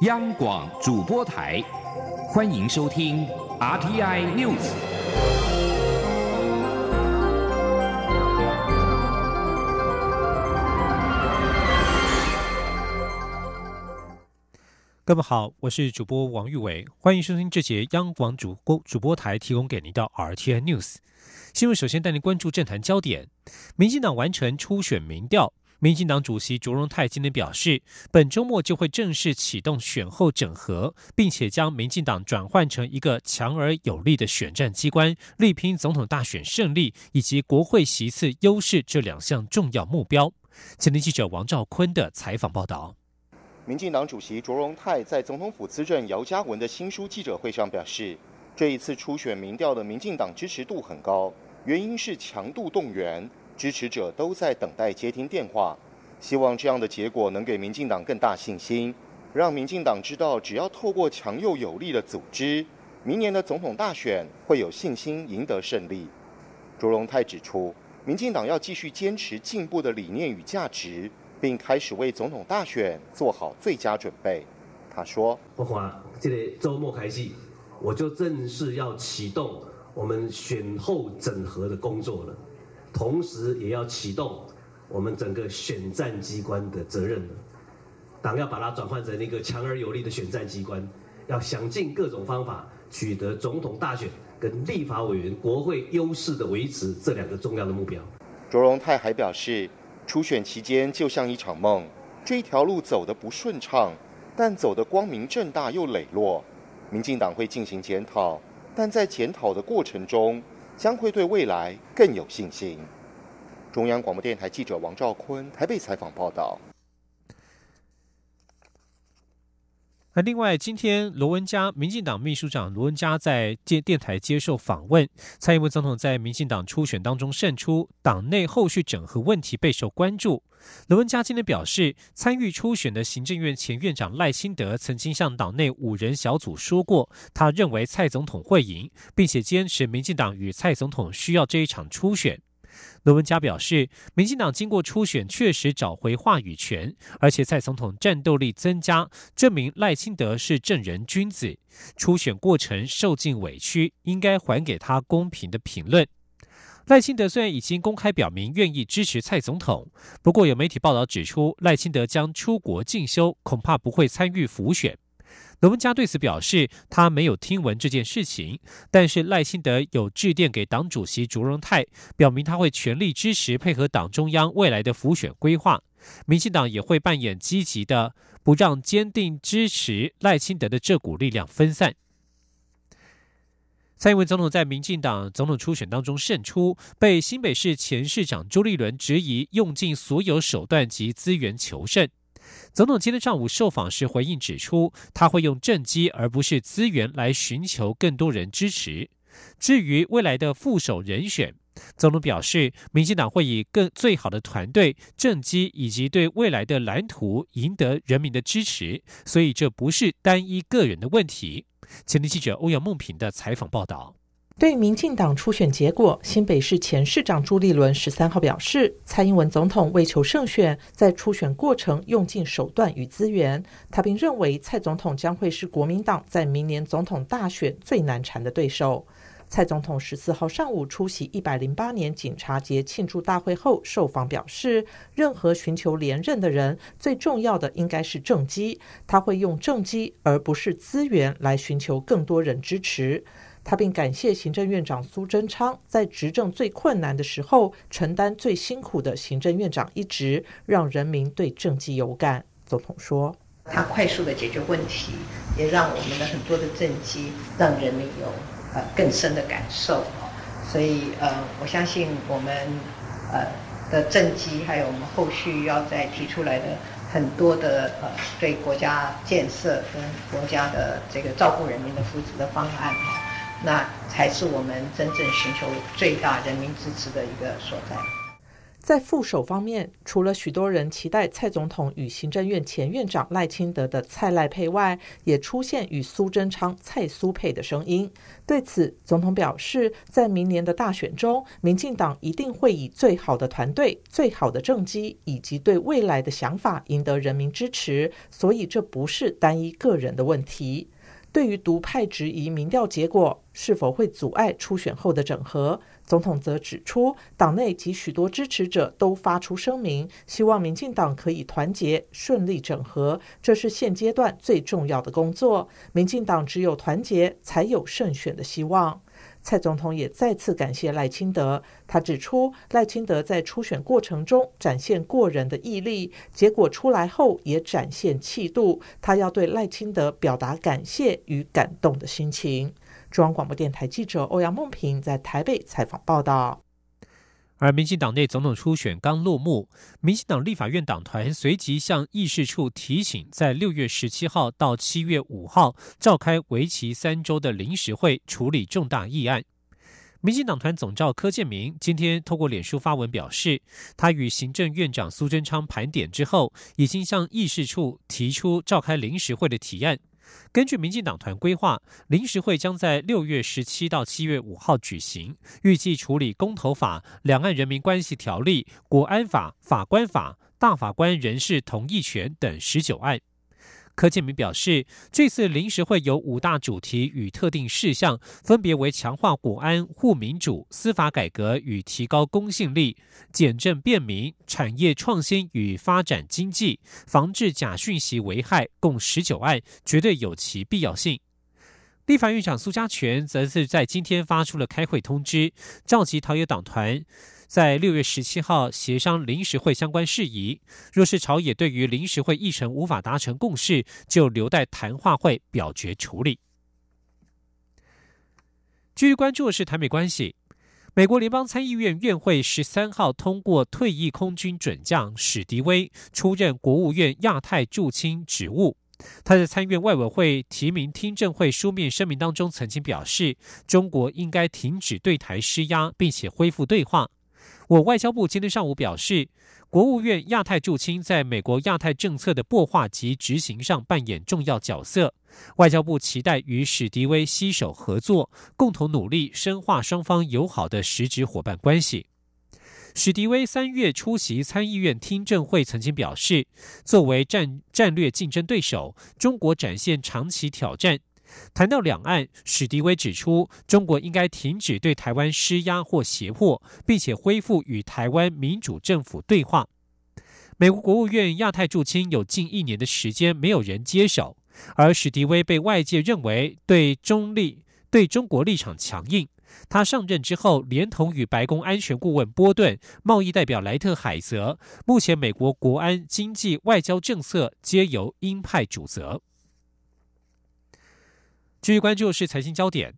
央广主播台，欢迎收听 RTI News。各位好，我是主播王玉伟，欢迎收听这节央广主播主播台提供给您的 RTI News 新闻。首先带您关注政坛焦点，民进党完成初选民调。民进党主席卓荣泰今天表示，本周末就会正式启动选后整合，并且将民进党转换成一个强而有力的选战机关，力拼总统大选胜利以及国会席次优势这两项重要目标。前天记者王兆坤的采访报道。民进党主席卓荣泰在总统府资政姚嘉文的新书记者会上表示，这一次初选民调的民进党支持度很高，原因是强度动员。支持者都在等待接听电话，希望这样的结果能给民进党更大信心，让民进党知道，只要透过强又有力的组织，明年的总统大选会有信心赢得胜利。卓荣泰指出，民进党要继续坚持进步的理念与价值，并开始为总统大选做好最佳准备。他说：“不花这个周末开始，我就正式要启动我们选后整合的工作了。”同时也要启动我们整个选战机关的责任了。党要把它转换成一个强而有力的选战机关，要想尽各种方法取得总统大选跟立法委员国会优势的维持这两个重要的目标。卓荣泰还表示，初选期间就像一场梦，这条路走得不顺畅，但走得光明正大又磊落。民进党会进行检讨，但在检讨的过程中。将会对未来更有信心。中央广播电台记者王兆坤台北采访报道。那另外，今天罗文嘉，民进党秘书长罗文嘉在电电台接受访问，蔡英文总统在民进党初选当中胜出，党内后续整合问题备受关注。罗文嘉今天表示，参与初选的行政院前院长赖清德曾经向党内五人小组说过，他认为蔡总统会赢，并且坚持民进党与蔡总统需要这一场初选。罗文嘉表示，民进党经过初选确实找回话语权，而且蔡总统战斗力增加，证明赖清德是正人君子。初选过程受尽委屈，应该还给他公平的评论。赖清德虽然已经公开表明愿意支持蔡总统，不过有媒体报道指出，赖清德将出国进修，恐怕不会参与辅选。罗文嘉对此表示，他没有听闻这件事情，但是赖清德有致电给党主席卓荣泰，表明他会全力支持配合党中央未来的辅选规划，民进党也会扮演积极的，不让坚定支持赖清德的这股力量分散。蔡英文总统在民进党总统初选当中胜出，被新北市前市长朱立伦质疑用尽所有手段及资源求胜。总统今天上午受访时回应指出，他会用政绩而不是资源来寻求更多人支持。至于未来的副手人选，总统表示，民进党会以更最好的团队、政绩以及对未来的蓝图赢得人民的支持，所以这不是单一个人的问题。前天记者欧阳梦平的采访报道：对民进党初选结果，新北市前市长朱立伦十三号表示，蔡英文总统为求胜选，在初选过程用尽手段与资源。他并认为，蔡总统将会是国民党在明年总统大选最难缠的对手。蔡总统十四号上午出席一百零八年警察节庆祝大会后受访表示，任何寻求连任的人，最重要的应该是政绩，他会用政绩而不是资源来寻求更多人支持。他并感谢行政院长苏贞昌在执政最困难的时候承担最辛苦的行政院长一职，让人民对政绩有感。总统说：“他快速的解决问题，也让我们的很多的政绩让人民有。”呃，更深的感受所以呃，我相信我们呃的政绩，还有我们后续要再提出来的很多的呃对国家建设跟国家的这个照顾人民的福祉的方案那才是我们真正寻求最大人民支持的一个所在。在副手方面，除了许多人期待蔡总统与行政院前院长赖清德的蔡赖配外，也出现与苏贞昌蔡苏配的声音。对此，总统表示，在明年的大选中，民进党一定会以最好的团队、最好的政绩以及对未来的想法赢得人民支持，所以这不是单一个人的问题。对于独派质疑民调结果是否会阻碍初选后的整合，总统则指出，党内及许多支持者都发出声明，希望民进党可以团结顺利整合，这是现阶段最重要的工作。民进党只有团结，才有胜选的希望。蔡总统也再次感谢赖清德。他指出，赖清德在初选过程中展现过人的毅力，结果出来后也展现气度。他要对赖清德表达感谢与感动的心情。中央广播电台记者欧阳梦平在台北采访报道。而民进党内总统初选刚落幕，民进党立法院党团随即向议事处提醒，在六月十七号到七月五号召开为期三周的临时会，处理重大议案。民进党团总召柯建明今天透过脸书发文表示，他与行政院长苏贞昌盘点之后，已经向议事处提出召开临时会的提案。根据民进党团规划，临时会将在六月十七到七月五号举行，预计处理公投法、两岸人民关系条例、国安法、法官法、大法官人事同意权等十九案。柯建明表示，这次临时会有五大主题与特定事项，分别为强化国安、护民主、司法改革与提高公信力、简政便民、产业创新与发展经济、防治假讯息危害，共十九案，绝对有其必要性。立法院长苏家全则是在今天发出了开会通知，召集朝野党团。在六月十七号协商临时会相关事宜，若是朝野对于临时会议程无法达成共识，就留待谈话会表决处理。继续关注的是台美关系，美国联邦参议院院会十三号通过退役空军准将史迪威出任国务院亚太驻青职务。他在参院外委会提名听证会书面声明当中曾经表示，中国应该停止对台施压，并且恢复对话。我外交部今天上午表示，国务院亚太驻青在美国亚太政策的擘画及执行上扮演重要角色。外交部期待与史迪威携手合作，共同努力深化双方友好的实质伙伴关系。史迪威三月出席参议院听证会，曾经表示，作为战战略竞争对手，中国展现长期挑战。谈到两岸，史迪威指出，中国应该停止对台湾施压或胁迫，并且恢复与台湾民主政府对话。美国国务院亚太驻青有近一年的时间没有人接手，而史迪威被外界认为对中立、对中国立场强硬。他上任之后，连同与白宫安全顾问波顿、贸易代表莱特海泽，目前美国国安、经济、外交政策皆由鹰派主责。继续关注是财经焦点，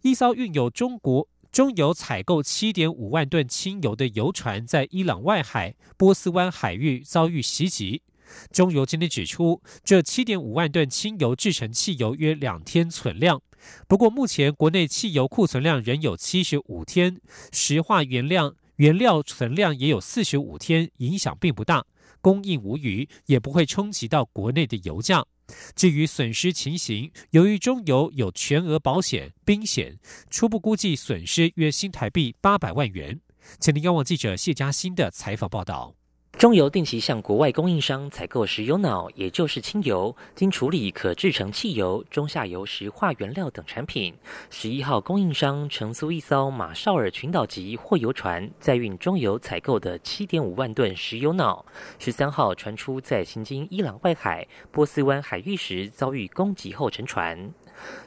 一艘运有中国中油采购七点五万吨轻油的油船在伊朗外海波斯湾海域遭遇袭击。中油今天指出，这七点五万吨轻油制成汽油约两天存量。不过，目前国内汽油库存量仍有七十五天，石化原料原料存量也有四十五天，影响并不大，供应无虞，也不会冲击到国内的油价。至于损失情形，由于中油有全额保险、冰险，初步估计损失约新台币八百万元。请听央网记者谢佳欣的采访报道。中油定期向国外供应商采购石油脑，也就是轻油，经处理可制成汽油、中下游石化原料等产品。十一号，供应商乘租一艘马绍尔群岛级货油船，载运中油采购的七点五万吨石油脑。十三号传出在行经伊朗外海波斯湾海域时遭遇攻击后沉船。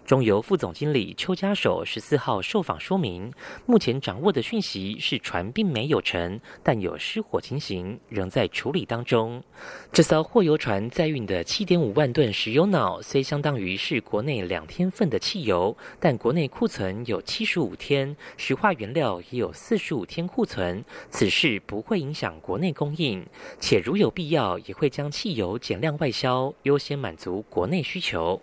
中油副总经理邱家守十四号受访说明，目前掌握的讯息是船并没有沉，但有失火情形，仍在处理当中。这艘货油船载运的七点五万吨石油脑，虽相当于是国内两天份的汽油，但国内库存有七十五天，石化原料也有四十五天库存，此事不会影响国内供应，且如有必要，也会将汽油减量外销，优先满足国内需求。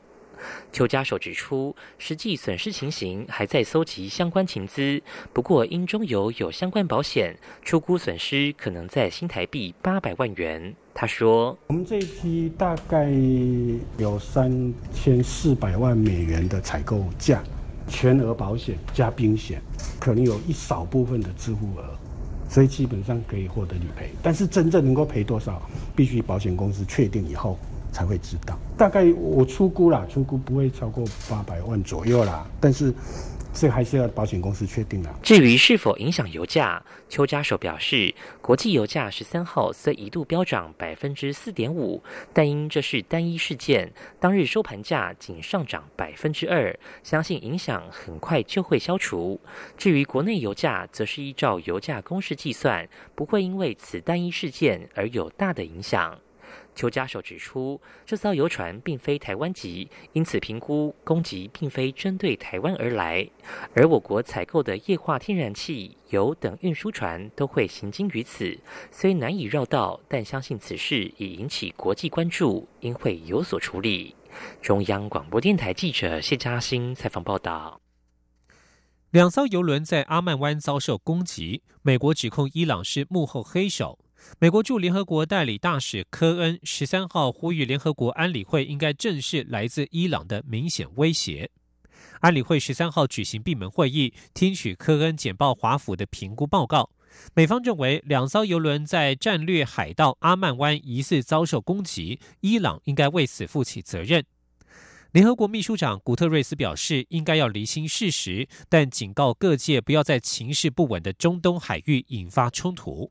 邱家守指出，实际损失情形还在搜集相关情资，不过因中油有相关保险，出估损失可能在新台币八百万元。他说：“我们这一批大概有三千四百万美元的采购价，全额保险加冰险，可能有一少部分的支付额，所以基本上可以获得理赔。但是真正能够赔多少，必须保险公司确定以后。”才会知道，大概我出估啦，出估不会超过八百万左右啦。但是这还是要保险公司确定啦。至于是否影响油价，邱家守表示，国际油价十三号虽一度飙涨百分之四点五，但因这是单一事件，当日收盘价仅上涨百分之二，相信影响很快就会消除。至于国内油价，则是依照油价公式计算，不会因为此单一事件而有大的影响。邱家守指出，这艘游船并非台湾籍，因此评估攻击并非针对台湾而来。而我国采购的液化天然气、油等运输船都会行经于此，虽难以绕道，但相信此事已引起国际关注，应会有所处理。中央广播电台记者谢嘉欣采访报道：两艘游轮在阿曼湾遭受攻击，美国指控伊朗是幕后黑手。美国驻联合国代理大使科恩十三号呼吁联合国安理会应该正视来自伊朗的明显威胁。安理会十三号举行闭门会议，听取科恩简报华府的评估报告。美方认为两艘游轮在战略海盗阿曼湾疑似遭受攻击，伊朗应该为此负起责任。联合国秘书长古特瑞斯表示，应该要厘清事实，但警告各界不要在情势不稳的中东海域引发冲突。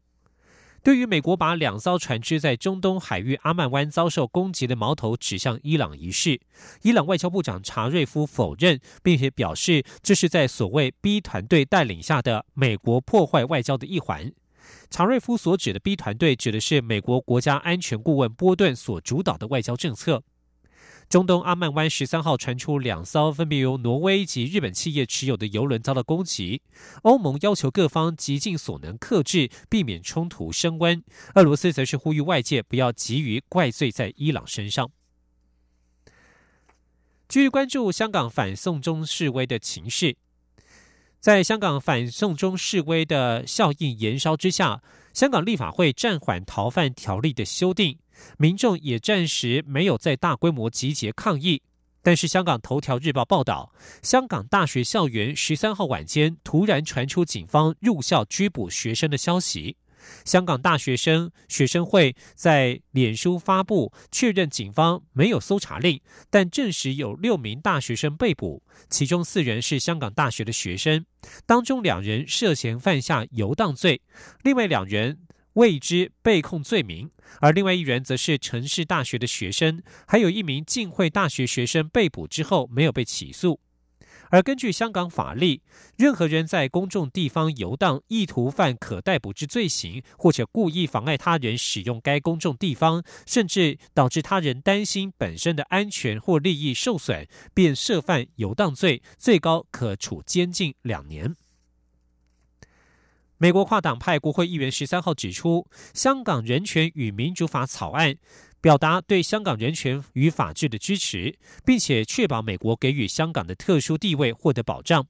对于美国把两艘船只在中东海域阿曼湾遭受攻击的矛头指向伊朗一事，伊朗外交部长查瑞夫否认，并且表示这是在所谓 B 团队带领下的美国破坏外交的一环。查瑞夫所指的 B 团队指的是美国国家安全顾问波顿所主导的外交政策。中东阿曼湾十三号传出两艘分别由挪威及日本企业持有的油轮遭到攻击，欧盟要求各方极尽所能克制，避免冲突升温。俄罗斯则是呼吁外界不要急于怪罪在伊朗身上。继续关注香港反送中示威的情势，在香港反送中示威的效应延烧之下，香港立法会暂缓逃犯条例的修订。民众也暂时没有在大规模集结抗议，但是香港头条日报报道，香港大学校园十三号晚间突然传出警方入校拘捕学生的消息。香港大学生学生会在脸书发布确认警方没有搜查令，但证实有六名大学生被捕，其中四人是香港大学的学生，当中两人涉嫌犯下游荡罪，另外两人。未知被控罪名，而另外一人则是城市大学的学生，还有一名浸会大学学生被捕之后没有被起诉。而根据香港法例，任何人在公众地方游荡，意图犯可逮捕之罪行，或者故意妨碍他人使用该公众地方，甚至导致他人担心本身的安全或利益受损，便涉犯游荡罪，最高可处监禁两年。美国跨党派国会议员十三号指出，香港人权与民主法草案表达对香港人权与法治的支持，并且确保美国给予香港的特殊地位获得保障。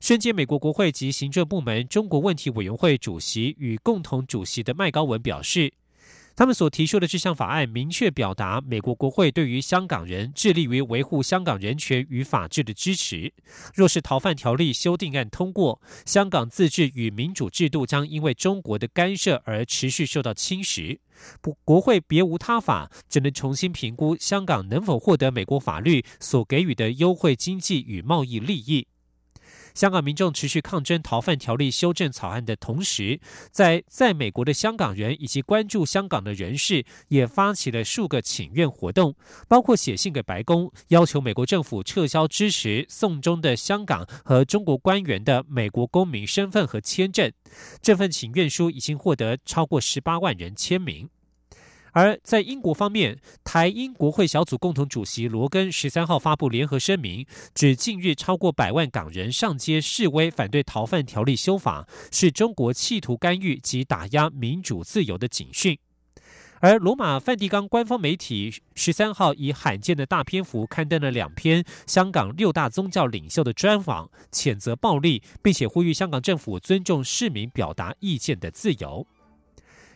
身兼美国国会及行政部门中国问题委员会主席与共同主席的麦高文表示。他们所提出的这项法案明确表达美国国会对于香港人致力于维护香港人权与法治的支持。若是逃犯条例修订案通过，香港自治与民主制度将因为中国的干涉而持续受到侵蚀。不，国会别无他法，只能重新评估香港能否获得美国法律所给予的优惠经济与贸易利益。香港民众持续抗争逃犯条例修正草案的同时，在在美国的香港人以及关注香港的人士也发起了数个请愿活动，包括写信给白宫，要求美国政府撤销支持送中的香港和中国官员的美国公民身份和签证。这份请愿书已经获得超过十八万人签名。而在英国方面，台英国会小组共同主席罗根十三号发布联合声明，指近日超过百万港人上街示威，反对逃犯条例修法，是中国企图干预及打压民主自由的警讯。而罗马梵蒂冈官方媒体十三号以罕见的大篇幅刊登了两篇香港六大宗教领袖的专访，谴责暴力，并且呼吁香港政府尊重市民表达意见的自由。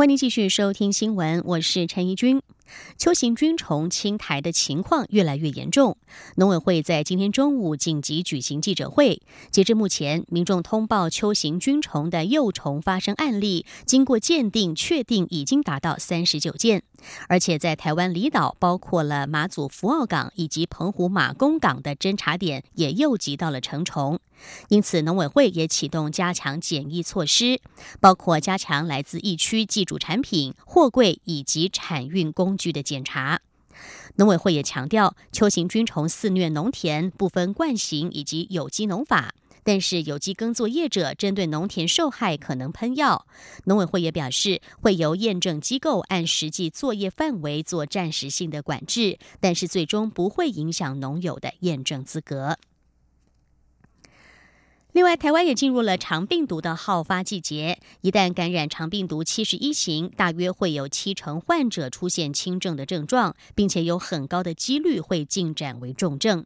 欢迎继续收听新闻，我是陈怡君。秋行军虫侵台的情况越来越严重，农委会在今天中午紧急举行记者会。截至目前，民众通报秋行军虫的幼虫发生案例，经过鉴定确定已经达到三十九件，而且在台湾离岛，包括了马祖福澳港以及澎湖马公港的侦查点，也诱集到了成虫。因此，农委会也启动加强检疫措施，包括加强来自疫区寄主产品、货柜以及产运工具的检查。农委会也强调，秋行菌虫肆虐农田，不分惯行以及有机农法，但是有机耕作业者针对农田受害可能喷药。农委会也表示，会由验证机构按实际作业范围做暂时性的管制，但是最终不会影响农友的验证资格。另外，台湾也进入了肠病毒的好发季节。一旦感染肠病毒七十一型，大约会有七成患者出现轻症的症状，并且有很高的几率会进展为重症。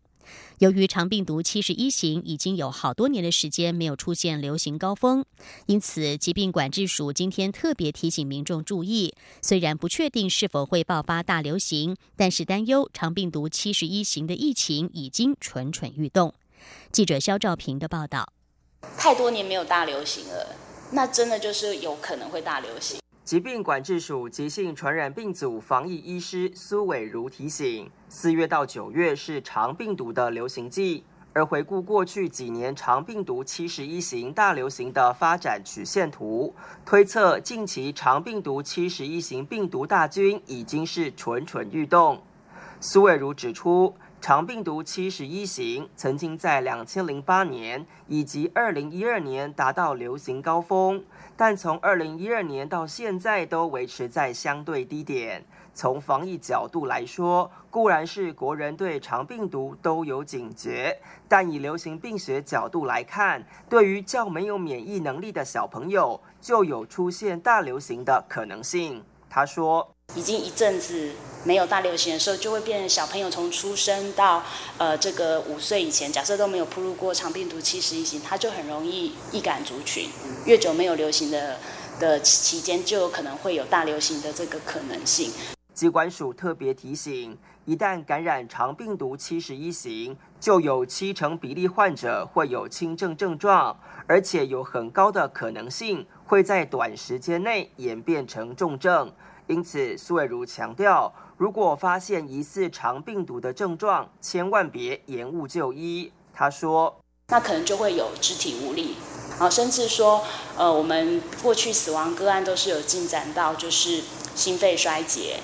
由于肠病毒七十一型已经有好多年的时间没有出现流行高峰，因此疾病管制署今天特别提醒民众注意。虽然不确定是否会爆发大流行，但是担忧肠病毒七十一型的疫情已经蠢蠢欲动。记者肖兆平的报道。太多年没有大流行了，那真的就是有可能会大流行。疾病管制署急性传染病组防疫医师苏伟如提醒：四月到九月是肠病毒的流行季，而回顾过去几年肠病毒七十一型大流行的发展曲线图，推测近期肠病毒七十一型病毒大军已经是蠢蠢欲动。苏伟如指出。肠病毒七十一型曾经在两千零八年以及二零一二年达到流行高峰，但从二零一二年到现在都维持在相对低点。从防疫角度来说，固然是国人对肠病毒都有警觉，但以流行病学角度来看，对于较没有免疫能力的小朋友，就有出现大流行的可能性。他说。已经一阵子没有大流行的时候，就会变成小朋友从出生到呃这个五岁以前，假设都没有铺入过肠病毒七十一型，他就很容易易感族群。越久没有流行的的期间，就有可能会有大流行的这个可能性。机关署特别提醒，一旦感染肠病毒七十一型，就有七成比例患者会有轻症症状，而且有很高的可能性会在短时间内演变成重症。因此，苏伟如强调，如果发现疑似肠病毒的症状，千万别延误就医。他说：“那可能就会有肢体无力，啊，甚至说，呃，我们过去死亡个案都是有进展到就是心肺衰竭，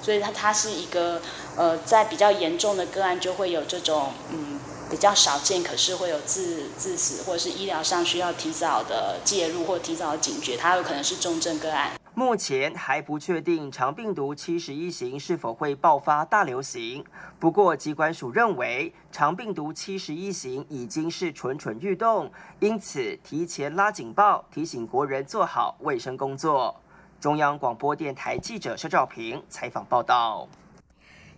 所以它它是一个呃，在比较严重的个案就会有这种嗯比较少见，可是会有致致死或者是医疗上需要提早的介入或提早的警觉，它有可能是重症个案。”目前还不确定肠病毒七十一型是否会爆发大流行。不过，机关署认为肠病毒七十一型已经是蠢蠢欲动，因此提前拉警报，提醒国人做好卫生工作。中央广播电台记者肖兆平采访报道。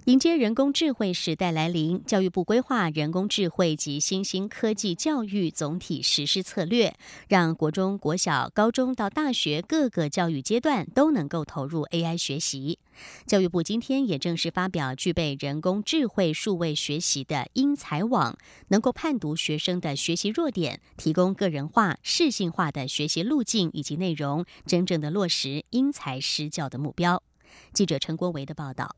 迎接人工智慧时代来临，教育部规划人工智慧及新兴科技教育总体实施策略，让国中国小、高中到大学各个教育阶段都能够投入 AI 学习。教育部今天也正式发表具备人工智慧数位学习的英才网，能够判读学生的学习弱点，提供个人化、适性化的学习路径以及内容，真正的落实因材施教的目标。记者陈国维的报道。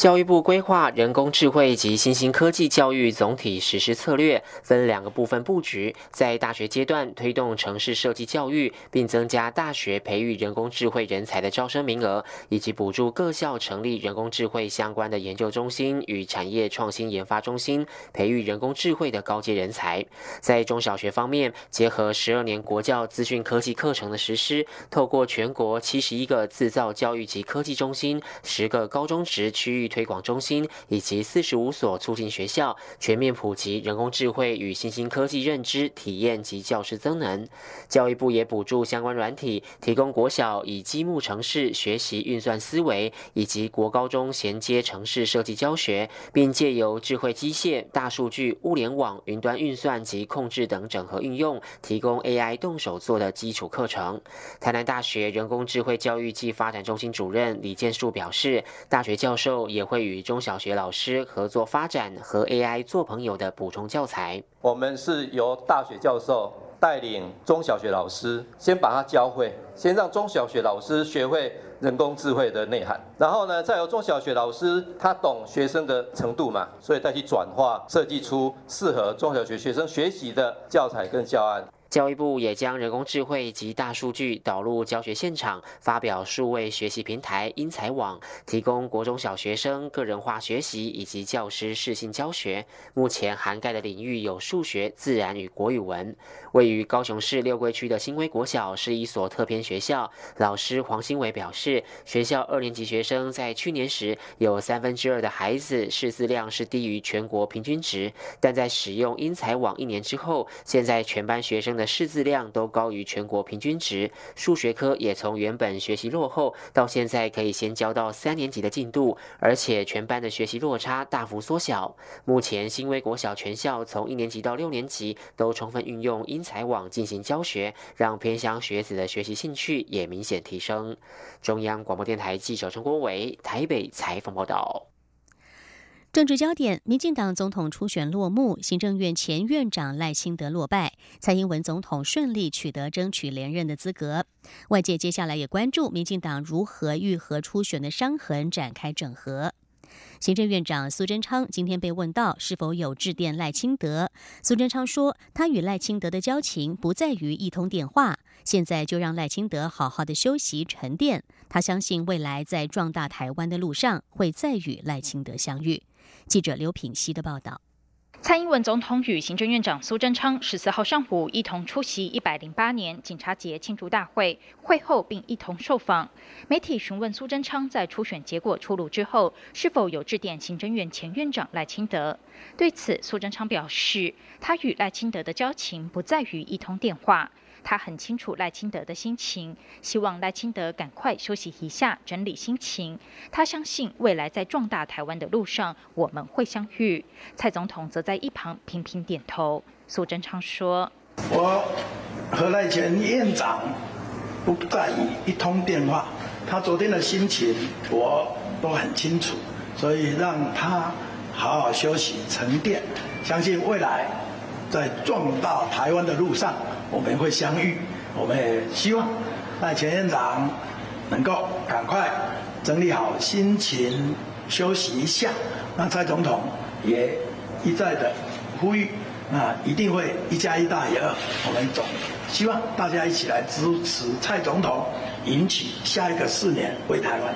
教育部规划人工智慧及新兴科技教育总体实施策略，分两个部分布局。在大学阶段推动城市设计教育，并增加大学培育人工智慧人才的招生名额，以及补助各校成立人工智慧相关的研究中心与产业创新研发中心，培育人工智慧的高阶人才。在中小学方面，结合十二年国教资讯科技课程的实施，透过全国七十一个制造教育及科技中心、十个高中职区域。推广中心以及四十五所促进学校全面普及人工智慧与新兴科技认知体验及教师增能。教育部也补助相关软体，提供国小以积木城市学习运算思维，以及国高中衔接城市设计教学，并借由智慧机械、大数据、物联网、云端运算及控制等整合运用，提供 AI 动手做的基础课程。台南大学人工智慧教育暨发展中心主任李建树表示，大学教授也。也会与中小学老师合作发展和 AI 做朋友的补充教材。我们是由大学教授带领中小学老师，先把它教会，先让中小学老师学会人工智慧的内涵，然后呢，再由中小学老师他懂学生的程度嘛，所以再去转化设计出适合中小学学生学习的教材跟教案。教育部也将人工智慧及大数据导入教学现场，发表数位学习平台英才网，提供国中小学生个人化学习以及教师适性教学。目前涵盖的领域有数学、自然与国语文。位于高雄市六龟区的新威国小是一所特偏学校，老师黄新伟表示，学校二年级学生在去年时有三分之二的孩子识字量是低于全国平均值，但在使用英才网一年之后，现在全班学生。的识字量都高于全国平均值，数学科也从原本学习落后，到现在可以先教到三年级的进度，而且全班的学习落差大幅缩小。目前新威国小全校从一年级到六年级都充分运用英才网进行教学，让偏乡学子的学习兴趣也明显提升。中央广播电台记者陈国伟台北采访报道。政治焦点：民进党总统初选落幕，行政院前院长赖清德落败，蔡英文总统顺利取得争取连任的资格。外界接下来也关注民进党如何愈合初选的伤痕，展开整合。行政院长苏贞昌今天被问到是否有致电赖清德，苏贞昌说，他与赖清德的交情不在于一通电话，现在就让赖清德好好的休息沉淀。他相信未来在壮大台湾的路上，会再与赖清德相遇。记者刘品熙的报道：蔡英文总统与行政院长苏贞昌十四号上午一同出席一百零八年警察节庆祝大会，会后并一同受访。媒体询问苏贞昌在初选结果出炉之后，是否有致电行政院前院长赖清德？对此，苏贞昌表示，他与赖清德的交情不在于一通电话。他很清楚赖清德的心情，希望赖清德赶快休息一下，整理心情。他相信未来在壮大台湾的路上，我们会相遇。蔡总统则在一旁频频点头。苏贞昌说：“我和赖前院长不在一通电话，他昨天的心情我都很清楚，所以让他好好休息沉淀。相信未来在壮大台湾的路上。”我们会相遇，我们也希望赖前院长能够赶快整理好心情，休息一下。那蔡总统也一再的呼吁，那一定会一加一大于二。我们总希望大家一起来支持蔡总统，引起下一个四年为台湾。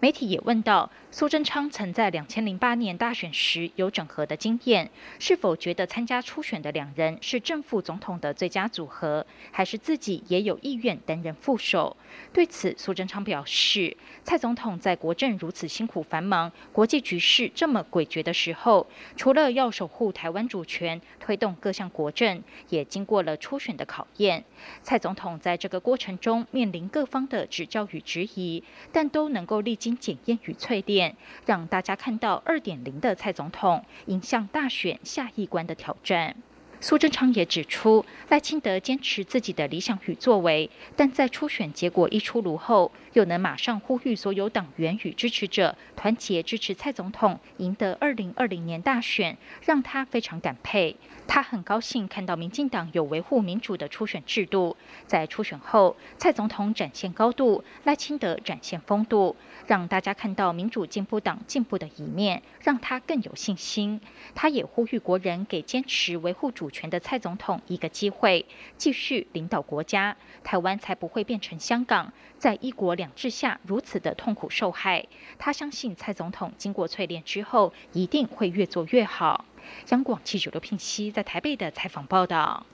媒体也问到。苏贞昌曾在两千零八年大选时有整合的经验，是否觉得参加初选的两人是正副总统的最佳组合，还是自己也有意愿担任副手？对此，苏贞昌表示，蔡总统在国政如此辛苦繁忙、国际局势这么诡谲的时候，除了要守护台湾主权、推动各项国政，也经过了初选的考验。蔡总统在这个过程中面临各方的指教与质疑，但都能够历经检验与淬炼。让大家看到二点零的蔡总统迎向大选下一关的挑战。苏贞昌也指出，赖清德坚持自己的理想与作为，但在初选结果一出炉后，又能马上呼吁所有党员与支持者团结支持蔡总统赢得二零二零年大选，让他非常感佩。他很高兴看到民进党有维护民主的初选制度，在初选后，蔡总统展现高度，赖清德展现风度，让大家看到民主进步党进步的一面，让他更有信心。他也呼吁国人给坚持维护主权的蔡总统一个机会，继续领导国家，台湾才不会变成香港，在一国两制下如此的痛苦受害。他相信蔡总统经过淬炼之后，一定会越做越好。央广记者刘聘熙在台北的采访报道。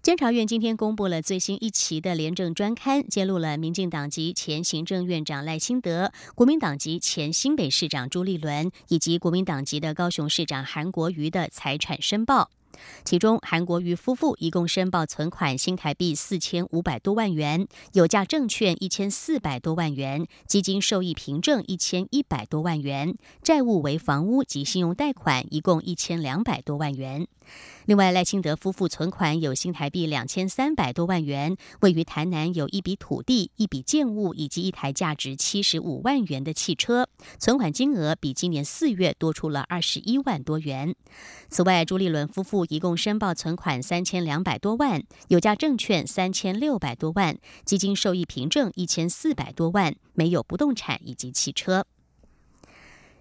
监察院今天公布了最新一期的廉政专刊，揭露了民进党籍前行政院长赖清德、国民党籍前新北市长朱立伦以及国民党籍的高雄市长韩国瑜的财产申报。其中，韩国瑜夫妇一共申报存款新台币四千五百多万元，有价证券一千四百多万元，基金受益凭证一千一百多万元，债务为房屋及信用贷款一共一千两百多万元。另外，赖清德夫妇存款有新台币两千三百多万元，位于台南有一笔土地、一笔建物以及一台价值七十五万元的汽车，存款金额比今年四月多出了二十一万多元。此外，朱立伦夫妇一共申报存款三千两百多万，有价证券三千六百多万，基金受益凭证一千四百多万，没有不动产以及汽车。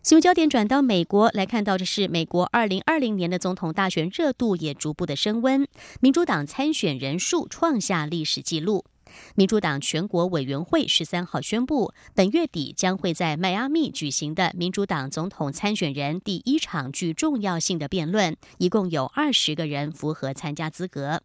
新闻焦点转到美国来看到的是，美国二零二零年的总统大选热度也逐步的升温，民主党参选人数创下历史纪录。民主党全国委员会十三号宣布，本月底将会在迈阿密举行的民主党总统参选人第一场具重要性的辩论，一共有二十个人符合参加资格。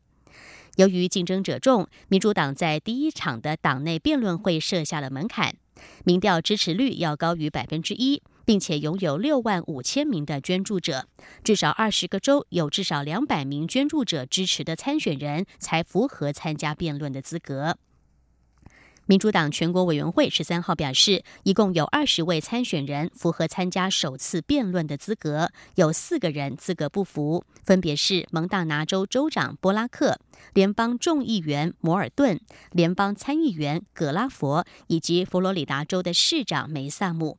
由于竞争者众，民主党在第一场的党内辩论会设下了门槛，民调支持率要高于百分之一。并且拥有六万五千名的捐助者，至少二十个州有至少两百名捐助者支持的参选人才符合参加辩论的资格。民主党全国委员会十三号表示，一共有二十位参选人符合参加首次辩论的资格，有四个人资格不符，分别是蒙大拿州州长波拉克、联邦众议员摩尔顿、联邦参议员葛拉佛以及佛罗里达州的市长梅萨姆。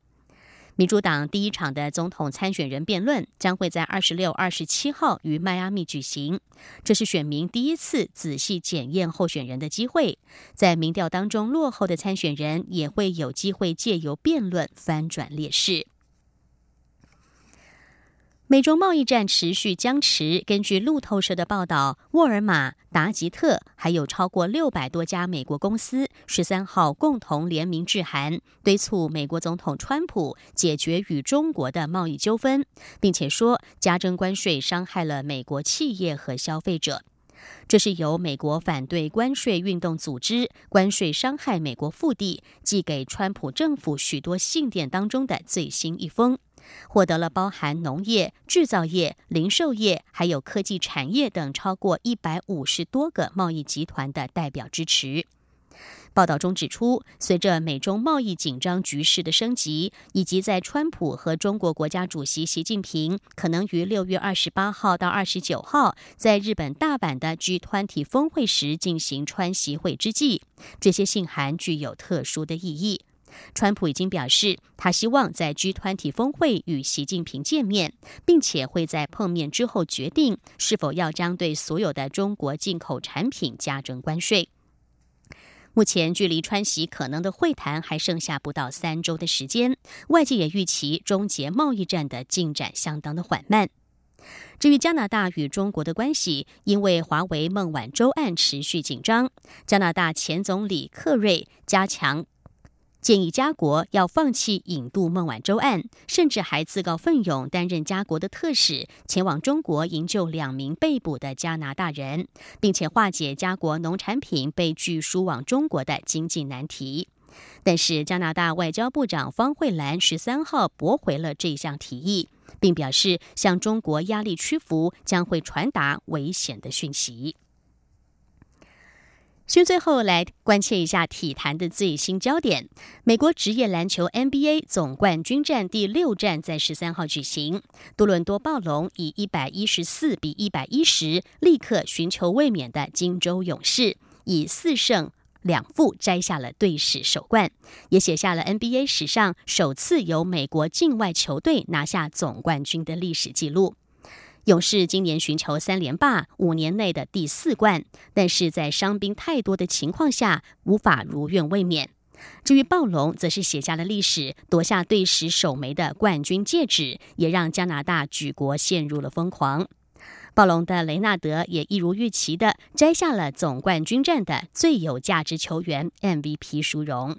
民主党第一场的总统参选人辩论将会在二十六、二十七号于迈阿密举行，这是选民第一次仔细检验候选人的机会。在民调当中落后的参选人也会有机会借由辩论翻转劣势。美中贸易战持续僵持。根据路透社的报道，沃尔玛、达吉特还有超过六百多家美国公司十三号共同联名致函，敦促美国总统川普解决与中国的贸易纠纷，并且说加征关税伤害了美国企业和消费者。这是由美国反对关税运动组织“关税伤害美国”腹地寄给川普政府许多信件当中的最新一封。获得了包含农业、制造业、零售业，还有科技产业等超过一百五十多个贸易集团的代表支持。报道中指出，随着美中贸易紧张局势的升级，以及在川普和中国国家主席习近平可能于六月二十八号到二十九号在日本大阪的 G20 峰会时进行川习会之际，这些信函具有特殊的意义。川普已经表示，他希望在 G 团体峰会与习近平见面，并且会在碰面之后决定是否要将对所有的中国进口产品加征关税。目前距离川西可能的会谈还剩下不到三周的时间，外界也预期终结贸易战的进展相当的缓慢。至于加拿大与中国的关系，因为华为孟晚舟案持续紧张，加拿大前总理克瑞加强。建议家国要放弃引渡孟晚舟案，甚至还自告奋勇担任家国的特使，前往中国营救两名被捕的加拿大人，并且化解家国农产品被拒输往中国的经济难题。但是，加拿大外交部长方慧兰十三号驳回了这项提议，并表示向中国压力屈服将会传达危险的讯息。先最后来关切一下体坛的最新焦点。美国职业篮球 NBA 总冠军战第六战在十三号举行，多伦多暴龙以一百一十四比一百一十，立刻寻求卫冕的金州勇士，以四胜两负摘下了队史首冠，也写下了 NBA 史上首次由美国境外球队拿下总冠军的历史纪录。勇士今年寻求三连霸，五年内的第四冠，但是在伤兵太多的情况下，无法如愿卫冕。至于暴龙，则是写下了历史，夺下队史首枚的冠军戒指，也让加拿大举国陷入了疯狂。暴龙的雷纳德也一如预期的摘下了总冠军战的最有价值球员 MVP 殊荣。